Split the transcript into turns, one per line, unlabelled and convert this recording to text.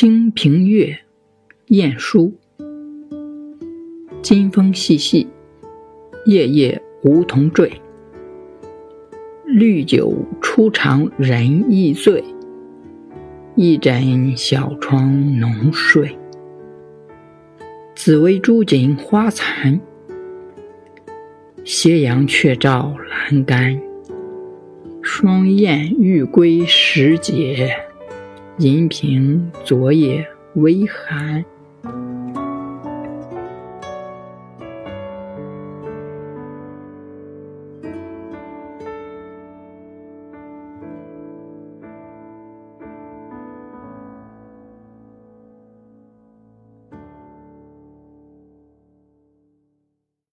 清平乐，晏殊。金风细细，夜夜梧桐坠。绿酒初尝人易醉，一枕小窗浓睡。紫薇朱槿花残，斜阳却照阑干。双燕欲归时节，银屏昨夜微寒。